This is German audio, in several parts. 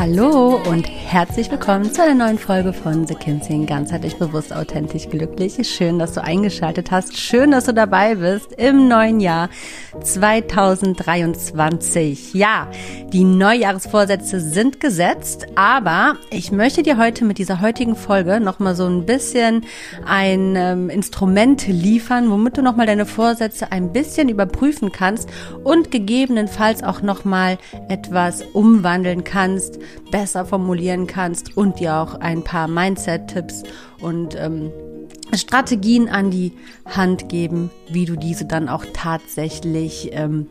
Hallo und herzlich willkommen zu einer neuen Folge von The Kinsing. Ganzheitlich bewusst, authentisch, glücklich. Schön, dass du eingeschaltet hast. Schön, dass du dabei bist im neuen Jahr 2023. Ja, die Neujahresvorsätze sind gesetzt, aber ich möchte dir heute mit dieser heutigen Folge nochmal so ein bisschen ein ähm, Instrument liefern, womit du nochmal deine Vorsätze ein bisschen überprüfen kannst und gegebenenfalls auch nochmal etwas umwandeln kannst, besser formulieren kannst und dir auch ein paar Mindset-Tipps und ähm, Strategien an die Hand geben, wie du diese dann auch tatsächlich ähm,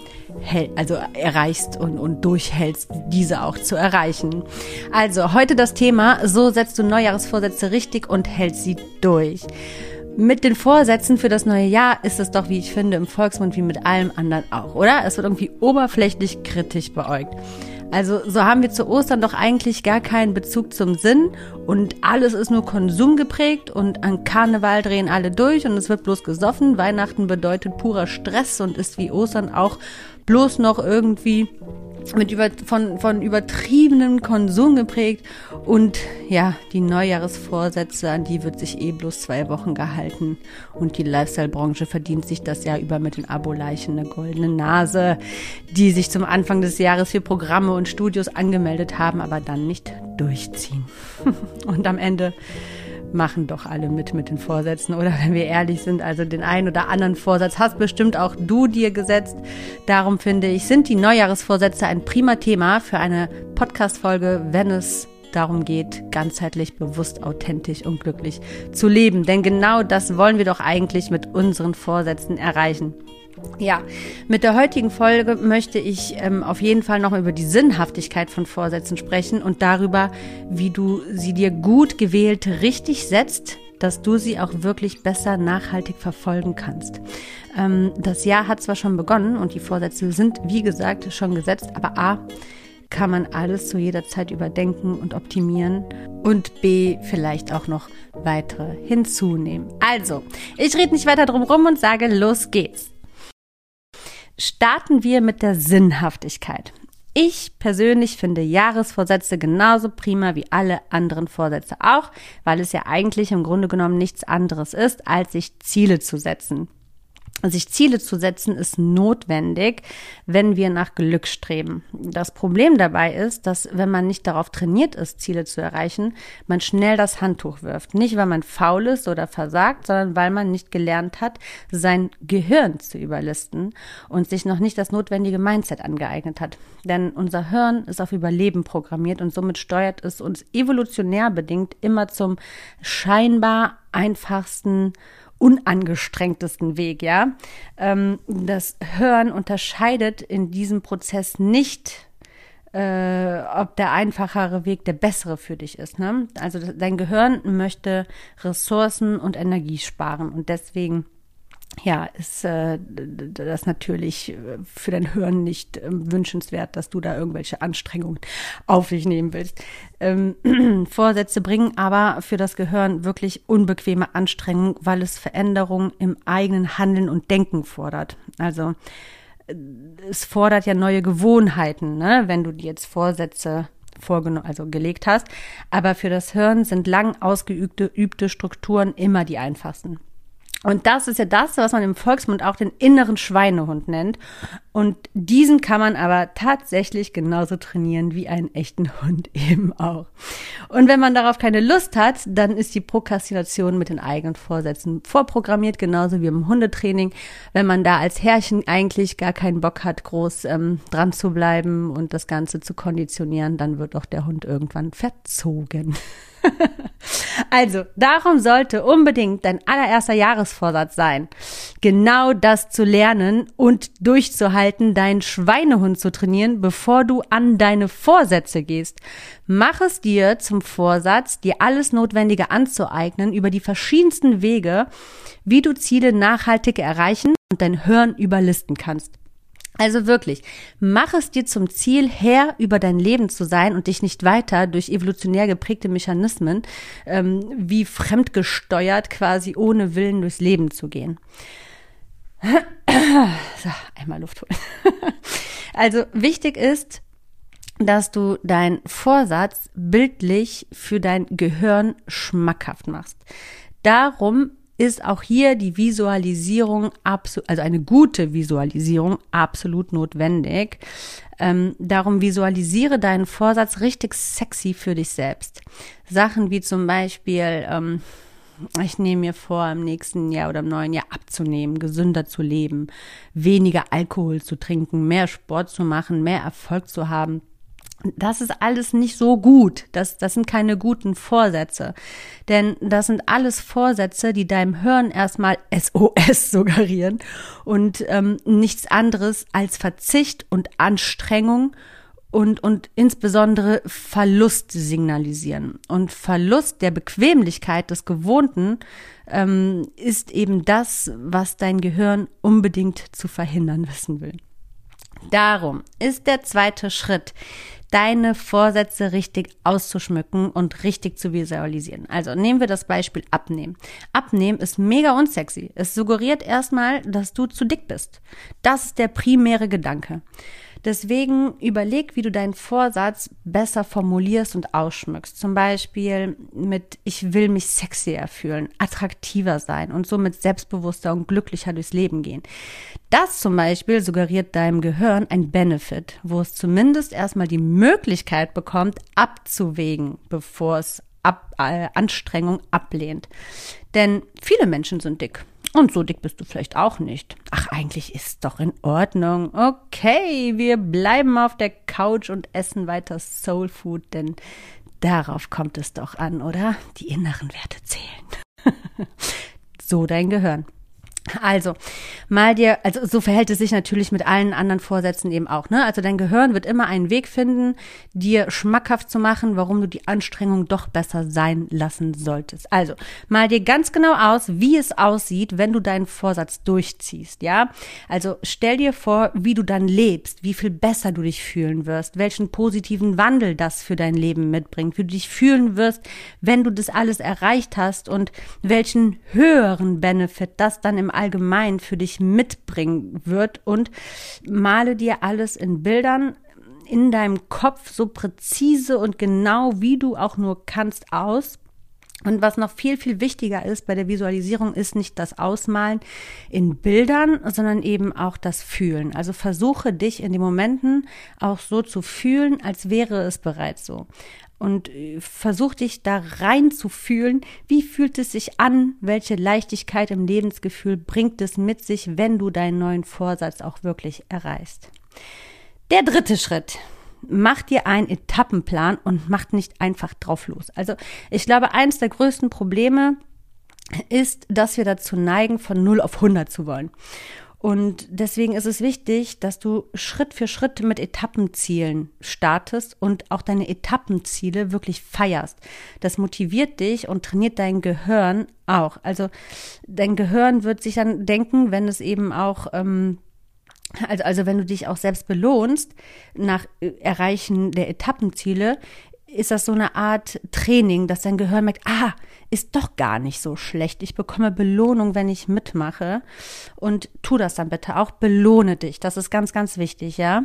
also erreichst und, und durchhältst, diese auch zu erreichen. Also heute das Thema, so setzt du Neujahresvorsätze richtig und hältst sie durch. Mit den Vorsätzen für das neue Jahr ist es doch, wie ich finde, im Volksmund wie mit allem anderen auch, oder? Es wird irgendwie oberflächlich kritisch beäugt. Also so haben wir zu Ostern doch eigentlich gar keinen Bezug zum Sinn und alles ist nur Konsum geprägt und an Karneval drehen alle durch und es wird bloß gesoffen. Weihnachten bedeutet purer Stress und ist wie Ostern auch bloß noch irgendwie mit über, von, von übertriebenem Konsum geprägt und ja, die Neujahresvorsätze, an die wird sich eh bloß zwei Wochen gehalten und die Lifestyle-Branche verdient sich das Jahr über mit den Abo-Leichen eine goldene Nase, die sich zum Anfang des Jahres für Programme und Studios angemeldet haben, aber dann nicht durchziehen. und am Ende machen doch alle mit mit den Vorsätzen. Oder wenn wir ehrlich sind, also den einen oder anderen Vorsatz hast bestimmt auch du dir gesetzt. Darum finde ich, sind die Neujahresvorsätze ein prima Thema für eine Podcast-Folge, wenn es darum geht, ganzheitlich, bewusst, authentisch und glücklich zu leben. Denn genau das wollen wir doch eigentlich mit unseren Vorsätzen erreichen. Ja, mit der heutigen Folge möchte ich ähm, auf jeden Fall noch über die Sinnhaftigkeit von Vorsätzen sprechen und darüber, wie du sie dir gut gewählt richtig setzt, dass du sie auch wirklich besser nachhaltig verfolgen kannst. Ähm, das Jahr hat zwar schon begonnen und die Vorsätze sind, wie gesagt, schon gesetzt, aber A, kann man alles zu jeder Zeit überdenken und optimieren und B, vielleicht auch noch weitere hinzunehmen. Also, ich rede nicht weiter drum rum und sage, los geht's starten wir mit der Sinnhaftigkeit. Ich persönlich finde Jahresvorsätze genauso prima wie alle anderen Vorsätze auch, weil es ja eigentlich im Grunde genommen nichts anderes ist, als sich Ziele zu setzen sich Ziele zu setzen ist notwendig, wenn wir nach Glück streben. Das Problem dabei ist, dass wenn man nicht darauf trainiert ist, Ziele zu erreichen, man schnell das Handtuch wirft. Nicht, weil man faul ist oder versagt, sondern weil man nicht gelernt hat, sein Gehirn zu überlisten und sich noch nicht das notwendige Mindset angeeignet hat. Denn unser Hirn ist auf Überleben programmiert und somit steuert es uns evolutionär bedingt immer zum scheinbar einfachsten unangestrengtesten Weg, ja. Ähm, das Hören unterscheidet in diesem Prozess nicht, äh, ob der einfachere Weg der bessere für dich ist. Ne? Also dein Gehirn möchte Ressourcen und Energie sparen und deswegen ja, ist äh, das natürlich äh, für dein Hören nicht äh, wünschenswert, dass du da irgendwelche Anstrengungen auf dich nehmen willst. Ähm, Vorsätze bringen aber für das Gehirn wirklich unbequeme Anstrengungen, weil es Veränderungen im eigenen Handeln und Denken fordert. Also äh, es fordert ja neue Gewohnheiten, ne? wenn du dir jetzt Vorsätze vorgenommen, also gelegt hast. Aber für das Hirn sind lang ausgeübte übte Strukturen immer die einfachsten. Und das ist ja das, was man im Volksmund auch den inneren Schweinehund nennt. Und diesen kann man aber tatsächlich genauso trainieren wie einen echten Hund eben auch. Und wenn man darauf keine Lust hat, dann ist die Prokrastination mit den eigenen Vorsätzen vorprogrammiert, genauso wie im Hundetraining. Wenn man da als Herrchen eigentlich gar keinen Bock hat, groß ähm, dran zu bleiben und das Ganze zu konditionieren, dann wird auch der Hund irgendwann verzogen. also, darum sollte unbedingt dein allererster Jahresvorsatz sein, genau das zu lernen und durchzuhalten, deinen Schweinehund zu trainieren, bevor du an deine Vorsätze gehst. Mach es dir zum Vorsatz, dir alles Notwendige anzueignen über die verschiedensten Wege, wie du Ziele nachhaltig erreichen und dein Hören überlisten kannst. Also wirklich, mach es dir zum Ziel, Herr über dein Leben zu sein und dich nicht weiter durch evolutionär geprägte Mechanismen ähm, wie fremdgesteuert quasi ohne Willen durchs Leben zu gehen. So, einmal Luft holen. Also wichtig ist, dass du deinen Vorsatz bildlich für dein Gehirn schmackhaft machst. Darum ist auch hier die Visualisierung absolut, also eine gute Visualisierung absolut notwendig. Ähm, darum visualisiere deinen Vorsatz richtig sexy für dich selbst. Sachen wie zum Beispiel, ähm, ich nehme mir vor, im nächsten Jahr oder im neuen Jahr abzunehmen, gesünder zu leben, weniger Alkohol zu trinken, mehr Sport zu machen, mehr Erfolg zu haben das ist alles nicht so gut. Das, das sind keine guten Vorsätze. Denn das sind alles Vorsätze, die deinem Hören erstmal SOS suggerieren und ähm, nichts anderes als Verzicht und Anstrengung und, und insbesondere Verlust signalisieren. Und Verlust der Bequemlichkeit des Gewohnten ähm, ist eben das, was dein Gehirn unbedingt zu verhindern wissen will. Darum ist der zweite Schritt, deine Vorsätze richtig auszuschmücken und richtig zu visualisieren. Also nehmen wir das Beispiel Abnehmen. Abnehmen ist mega unsexy. Es suggeriert erstmal, dass du zu dick bist. Das ist der primäre Gedanke. Deswegen überleg, wie du deinen Vorsatz besser formulierst und ausschmückst. Zum Beispiel mit Ich will mich sexier fühlen, attraktiver sein und somit selbstbewusster und glücklicher durchs Leben gehen. Das zum Beispiel suggeriert deinem Gehirn ein Benefit, wo es zumindest erstmal die Möglichkeit bekommt, abzuwägen, bevor es Ab, äh, Anstrengung ablehnt. Denn viele Menschen sind dick. Und so dick bist du vielleicht auch nicht. Ach, eigentlich ist doch in Ordnung. Okay, wir bleiben auf der Couch und essen weiter Soul Food, denn darauf kommt es doch an, oder? Die inneren Werte zählen. so dein Gehirn. Also, mal dir, also so verhält es sich natürlich mit allen anderen Vorsätzen eben auch, ne? Also dein Gehirn wird immer einen Weg finden, dir schmackhaft zu machen, warum du die Anstrengung doch besser sein lassen solltest. Also, mal dir ganz genau aus, wie es aussieht, wenn du deinen Vorsatz durchziehst, ja? Also, stell dir vor, wie du dann lebst, wie viel besser du dich fühlen wirst, welchen positiven Wandel das für dein Leben mitbringt, wie du dich fühlen wirst, wenn du das alles erreicht hast und welchen höheren Benefit das dann im allgemein für dich mitbringen wird und male dir alles in Bildern in deinem Kopf so präzise und genau wie du auch nur kannst aus. Und was noch viel, viel wichtiger ist bei der Visualisierung, ist nicht das Ausmalen in Bildern, sondern eben auch das Fühlen. Also versuche dich in den Momenten auch so zu fühlen, als wäre es bereits so und äh, versuch dich da rein zu fühlen. Wie fühlt es sich an? Welche Leichtigkeit im Lebensgefühl bringt es mit sich, wenn du deinen neuen Vorsatz auch wirklich erreichst? Der dritte Schritt. Mach dir einen Etappenplan und mach nicht einfach drauf los. Also ich glaube, eines der größten Probleme ist, dass wir dazu neigen, von 0 auf 100 zu wollen. Und deswegen ist es wichtig, dass du Schritt für Schritt mit Etappenzielen startest und auch deine Etappenziele wirklich feierst. Das motiviert dich und trainiert dein Gehirn auch. Also dein Gehirn wird sich dann denken, wenn es eben auch ähm, also, also wenn du dich auch selbst belohnst nach Erreichen der Etappenziele, ist das so eine Art Training, dass dein Gehirn merkt, ah, ist doch gar nicht so schlecht. Ich bekomme Belohnung, wenn ich mitmache. Und tu das dann bitte auch. Belohne dich. Das ist ganz, ganz wichtig, ja.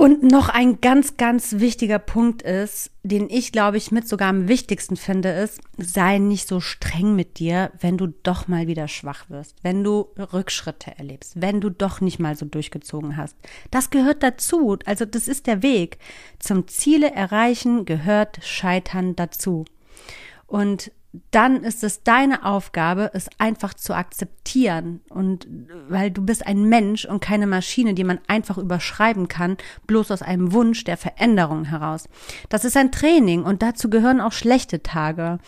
Und noch ein ganz, ganz wichtiger Punkt ist, den ich glaube ich mit sogar am wichtigsten finde, ist, sei nicht so streng mit dir, wenn du doch mal wieder schwach wirst, wenn du Rückschritte erlebst, wenn du doch nicht mal so durchgezogen hast. Das gehört dazu. Also das ist der Weg. Zum Ziele erreichen gehört Scheitern dazu. Und dann ist es deine Aufgabe, es einfach zu akzeptieren. Und weil du bist ein Mensch und keine Maschine, die man einfach überschreiben kann, bloß aus einem Wunsch der Veränderung heraus. Das ist ein Training und dazu gehören auch schlechte Tage.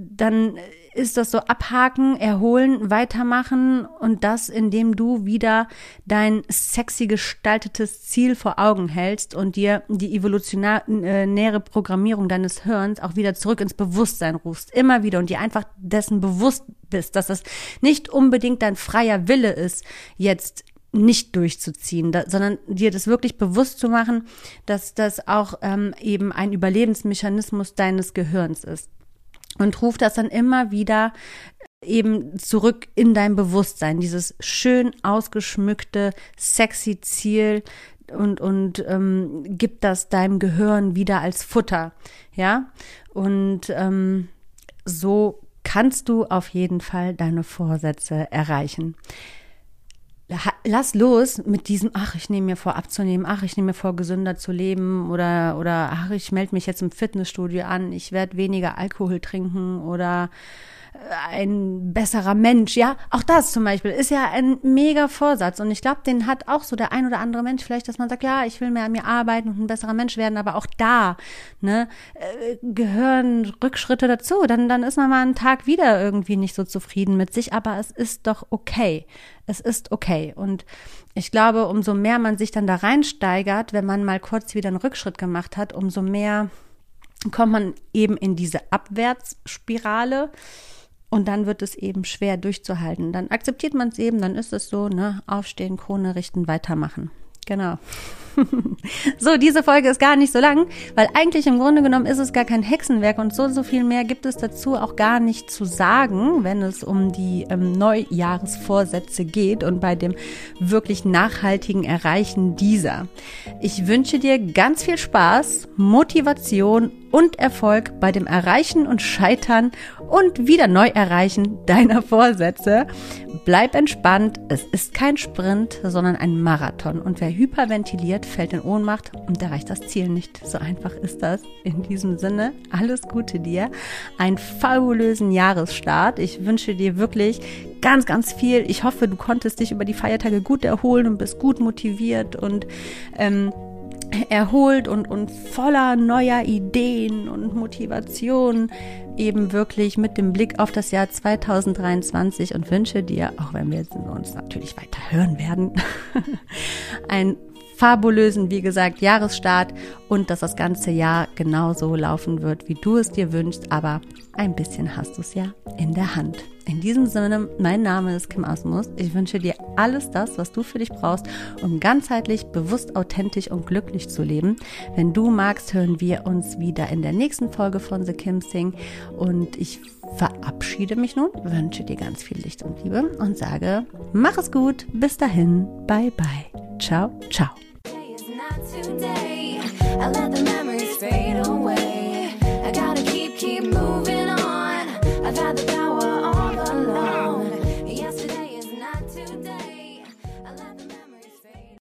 Dann ist das so abhaken, erholen, weitermachen und das, indem du wieder dein sexy gestaltetes Ziel vor Augen hältst und dir die evolutionäre Programmierung deines Hirns auch wieder zurück ins Bewusstsein rufst. Immer wieder und dir einfach dessen bewusst bist, dass das nicht unbedingt dein freier Wille ist, jetzt nicht durchzuziehen, da, sondern dir das wirklich bewusst zu machen, dass das auch ähm, eben ein Überlebensmechanismus deines Gehirns ist und ruf das dann immer wieder eben zurück in dein Bewusstsein, dieses schön ausgeschmückte, sexy Ziel und, und ähm, gib das deinem Gehirn wieder als Futter, ja, und ähm, so kannst du auf jeden Fall deine Vorsätze erreichen lass los mit diesem, ach, ich nehme mir vor abzunehmen, ach, ich nehme mir vor gesünder zu leben oder oder ach, ich melde mich jetzt im Fitnessstudio an, ich werde weniger Alkohol trinken oder ein besserer Mensch, ja, auch das zum Beispiel ist ja ein mega Vorsatz und ich glaube, den hat auch so der ein oder andere Mensch vielleicht, dass man sagt, ja, ich will mehr an mir arbeiten und ein besserer Mensch werden, aber auch da ne, äh, gehören Rückschritte dazu. Dann dann ist man mal einen Tag wieder irgendwie nicht so zufrieden mit sich, aber es ist doch okay. Es ist okay und ich glaube, umso mehr man sich dann da reinsteigert, wenn man mal kurz wieder einen Rückschritt gemacht hat, umso mehr kommt man eben in diese Abwärtsspirale und dann wird es eben schwer durchzuhalten. Dann akzeptiert man es eben, dann ist es so, ne, aufstehen, Krone richten, weitermachen. Genau. so, diese Folge ist gar nicht so lang, weil eigentlich im Grunde genommen ist es gar kein Hexenwerk und so, so viel mehr gibt es dazu auch gar nicht zu sagen, wenn es um die ähm, Neujahresvorsätze geht und bei dem wirklich nachhaltigen Erreichen dieser. Ich wünsche dir ganz viel Spaß, Motivation und Erfolg bei dem Erreichen und Scheitern und wieder Neuerreichen deiner Vorsätze. Bleib entspannt, es ist kein Sprint, sondern ein Marathon. Und wer hyperventiliert, fällt in Ohnmacht und erreicht das Ziel nicht. So einfach ist das. In diesem Sinne, alles Gute dir, einen fabulösen Jahresstart. Ich wünsche dir wirklich ganz, ganz viel. Ich hoffe, du konntest dich über die Feiertage gut erholen und bist gut motiviert und ähm, erholt und, und voller neuer Ideen und Motivation eben wirklich mit dem Blick auf das Jahr 2023 und wünsche dir, auch wenn wir uns natürlich weiter hören werden, einen fabulösen, wie gesagt, Jahresstart und dass das ganze Jahr genauso laufen wird, wie du es dir wünschst, aber ein bisschen hast du es ja in der Hand. In diesem Sinne, mein Name ist Kim Asmus. Ich wünsche dir alles das, was du für dich brauchst, um ganzheitlich, bewusst, authentisch und glücklich zu leben. Wenn du magst, hören wir uns wieder in der nächsten Folge von The Kim Sing. Und ich verabschiede mich nun, wünsche dir ganz viel Licht und Liebe und sage, mach es gut. Bis dahin. Bye, bye. Ciao, ciao. day. I let the